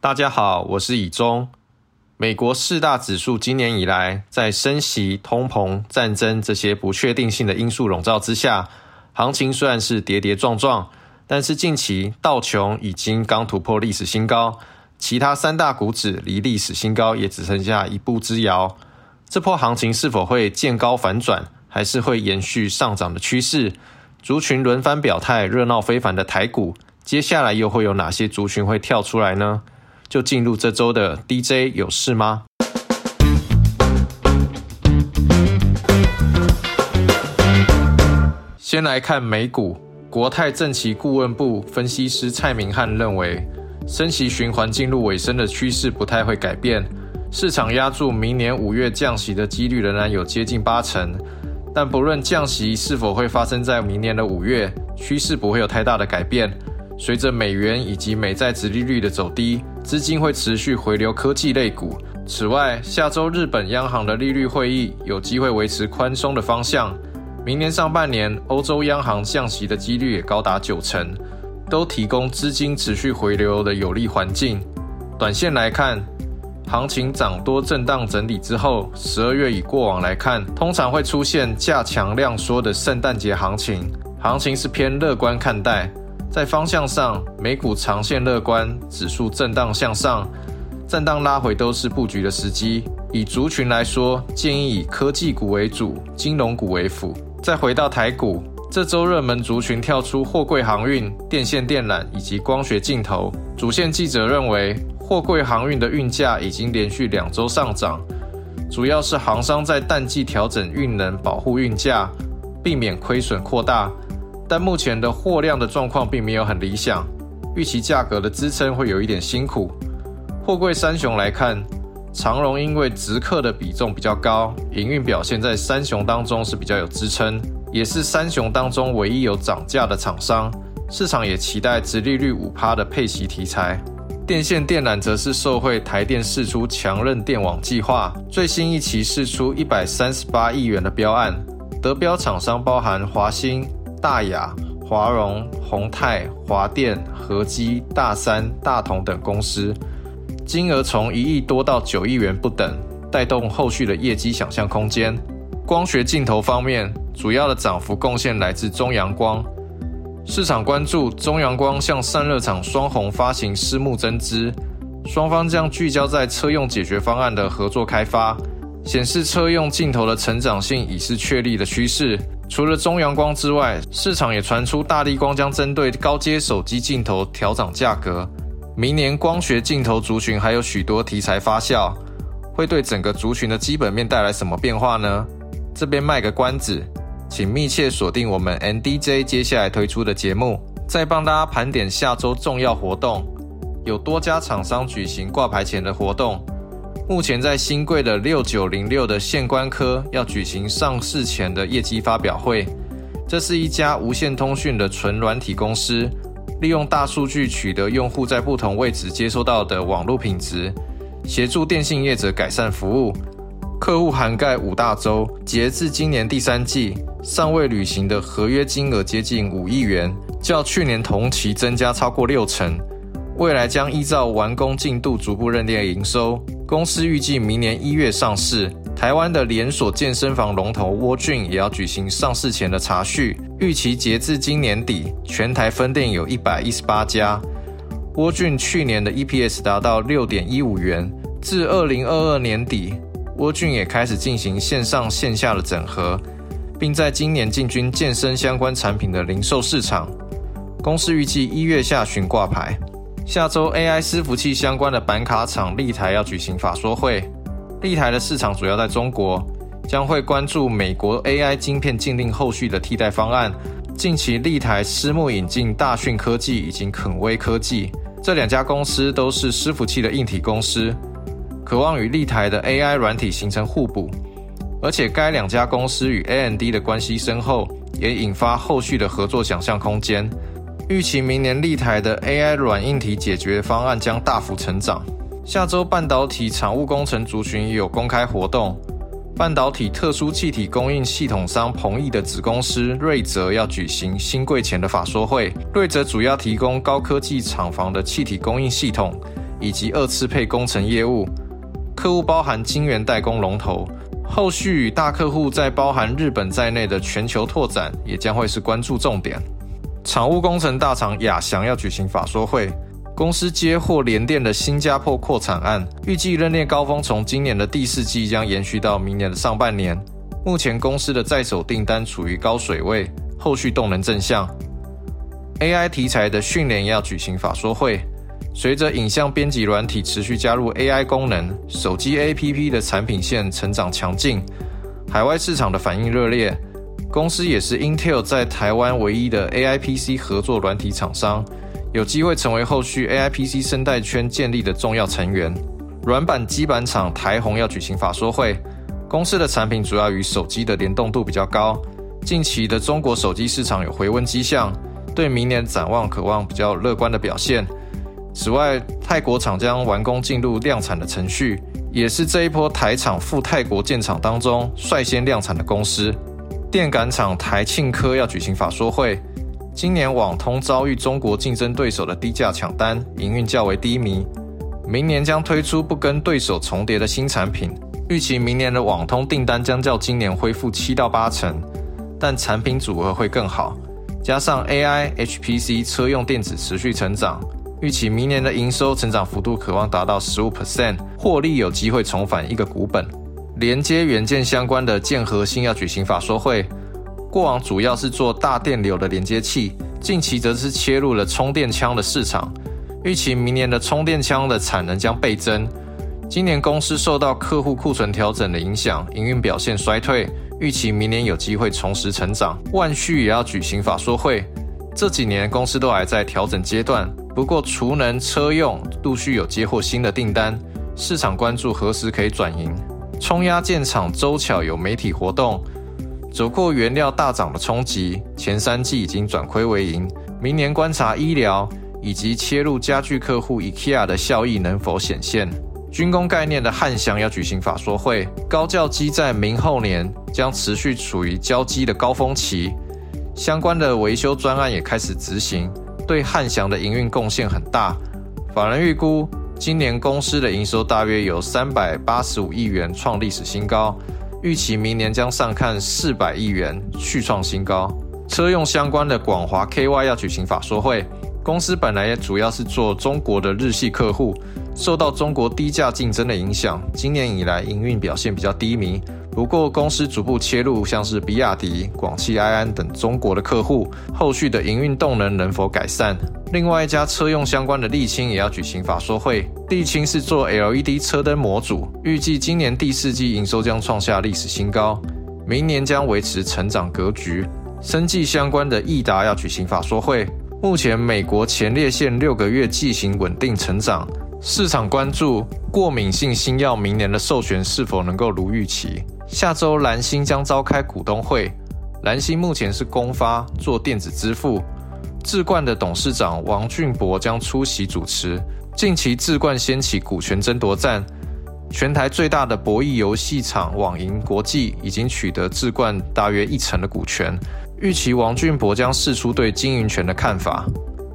大家好，我是以中。美国四大指数今年以来，在升息、通膨、战争这些不确定性的因素笼罩之下，行情虽然是跌跌撞撞，但是近期道琼已经刚突破历史新高，其他三大股指离历史新高也只剩下一步之遥。这波行情是否会见高反转，还是会延续上涨的趋势？族群轮番表态，热闹非凡的台股，接下来又会有哪些族群会跳出来呢？就进入这周的 DJ 有事吗？先来看美股，国泰政企顾问部分析师蔡明汉认为，升息循环进入尾声的趋势不太会改变，市场压住明年五月降息的几率仍然有接近八成，但不论降息是否会发生在明年的五月，趋势不会有太大的改变。随着美元以及美债殖利率的走低，资金会持续回流科技类股。此外，下周日本央行的利率会议有机会维持宽松的方向。明年上半年，欧洲央行降息的几率也高达九成，都提供资金持续回流的有利环境。短线来看，行情涨多震荡整理之后，十二月以过往来看，通常会出现价强量缩的圣诞节行情，行情是偏乐观看待。在方向上，美股长线乐观，指数震荡向上，震荡拉回都是布局的时机。以族群来说，建议以科技股为主，金融股为辅。再回到台股，这周热门族群跳出货柜航运、电线电缆以及光学镜头。主线记者认为，货柜航运的运价已经连续两周上涨，主要是航商在淡季调整运能，保护运价，避免亏损扩大。但目前的货量的状况并没有很理想，预期价格的支撑会有一点辛苦。货柜三雄来看，长荣因为直客的比重比较高，营运表现在三雄当中是比较有支撑，也是三雄当中唯一有涨价的厂商。市场也期待直利率五趴的配息题材。电线电缆则是受惠台电释出强韧电网计划，最新一期释出一百三十八亿元的标案，得标厂商包含华兴。大雅、华荣、宏泰、华电、和基、大三、大同等公司，金额从一亿多到九亿元不等，带动后续的业绩想象空间。光学镜头方面，主要的涨幅贡献来自中阳光。市场关注中阳光向散热厂双红发行私募增资，双方将聚焦在车用解决方案的合作开发，显示车用镜头的成长性已是确立的趋势。除了中阳光之外，市场也传出大力光将针对高阶手机镜头调涨价格。明年光学镜头族群还有许多题材发酵，会对整个族群的基本面带来什么变化呢？这边卖个关子，请密切锁定我们 NDJ 接下来推出的节目，再帮大家盘点下周重要活动，有多家厂商举行挂牌前的活动。目前在新贵的六九零六的线官科要举行上市前的业绩发表会。这是一家无线通讯的纯软体公司，利用大数据取得用户在不同位置接收到的网络品质，协助电信业者改善服务。客户涵盖五大洲，截至今年第三季，尚未履行的合约金额接近五亿元，较去年同期增加超过六成。未来将依照完工进度逐步认列营收。公司预计明年一月上市。台湾的连锁健身房龙头沃俊也要举行上市前的查序，预期截至今年底，全台分店有一百一十八家。沃俊去年的 EPS 达到六点一五元。至二零二二年底，沃俊也开始进行线上线下的整合，并在今年进军健身相关产品的零售市场。公司预计一月下旬挂牌。下周 AI 伺服器相关的板卡厂立台要举行法说会，立台的市场主要在中国，将会关注美国 AI 晶片禁令后续的替代方案。近期立台私募引进大讯科技以及肯威科技这两家公司都是伺服器的硬体公司，渴望与立台的 AI 软体形成互补，而且该两家公司与 AMD 的关系深厚，也引发后续的合作想象空间。预期明年立台的 AI 软硬体解决方案将大幅成长。下周半导体产务工程族群也有公开活动，半导体特殊气体供应系统商鹏毅的子公司瑞泽要举行新柜前的法说会。瑞泽主要提供高科技厂房的气体供应系统，以及二次配工程业务，客户包含晶圆代工龙头。后续与大客户在包含日本在内的全球拓展，也将会是关注重点。厂务工程大厂亚翔要举行法说会，公司接获联电的新加坡扩产案，预计认列高峰从今年的第四季将延续到明年的上半年。目前公司的在手订单处于高水位，后续动能正向。AI 题材的训练要举行法说会。随着影像编辑软体持续加入 AI 功能，手机 APP 的产品线成长强劲，海外市场的反应热烈。公司也是 Intel 在台湾唯一的 AI PC 合作软体厂商，有机会成为后续 AI PC 生态圈建立的重要成员。软板基板厂台宏要举行法说会，公司的产品主要与手机的联动度比较高，近期的中国手机市场有回温迹象，对明年展望渴望比较乐观的表现。此外，泰国厂将完工进入量产的程序，也是这一波台厂赴泰国建厂当中率先量产的公司。电感厂台庆科要举行法说会。今年网通遭遇中国竞争对手的低价抢单，营运较为低迷。明年将推出不跟对手重叠的新产品，预期明年的网通订单将较今年恢复七到八成，但产品组合会更好。加上 AI、HPC 车用电子持续成长。预期明年的营收成长幅度渴望达到十五 percent，获利有机会重返一个股本。连接元件相关的建核心要举行法说会。过往主要是做大电流的连接器，近期则是切入了充电枪的市场。预期明年的充电枪的产能将倍增。今年公司受到客户库存调整的影响，营运表现衰退。预期明年有机会重拾成长。万旭也要举行法说会。这几年公司都还在调整阶段。不过，储能车用陆续有接获新的订单，市场关注何时可以转盈。冲压建厂周巧有媒体活动，走过原料大涨的冲击，前三季已经转亏为盈。明年观察医疗以及切入家具客户 IKEA 的效益能否显现。军工概念的汉翔要举行法说会，高教机在明后年将持续处于交机的高峰期，相关的维修专案也开始执行。对汉翔的营运贡献很大，法人预估今年公司的营收大约有三百八十五亿元，创历史新高。预期明年将上看四百亿元，续创新高。车用相关的广华 KY 要举行法说会，公司本来也主要是做中国的日系客户，受到中国低价竞争的影响，今年以来营运表现比较低迷。不过，公司逐步切入像是比亚迪、广汽埃安等中国的客户，后续的营运动能能否改善？另外一家车用相关的沥青也要举行法说会。沥青是做 LED 车灯模组，预计今年第四季营收将创下历史新高，明年将维持成长格局。生技相关的益达要举行法说会。目前美国前列腺六个月剂型稳定成长，市场关注过敏性新药明年的授权是否能够如预期。下周蓝星将召开股东会。蓝星目前是公发做电子支付，智冠的董事长王俊博将出席主持。近期智冠掀起股权争夺战，全台最大的博弈游戏场网银国际已经取得智冠大约一成的股权。预期王俊博将释出对经营权的看法。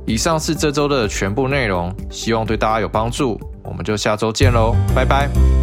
以上是这周的全部内容，希望对大家有帮助。我们就下周见喽，拜拜。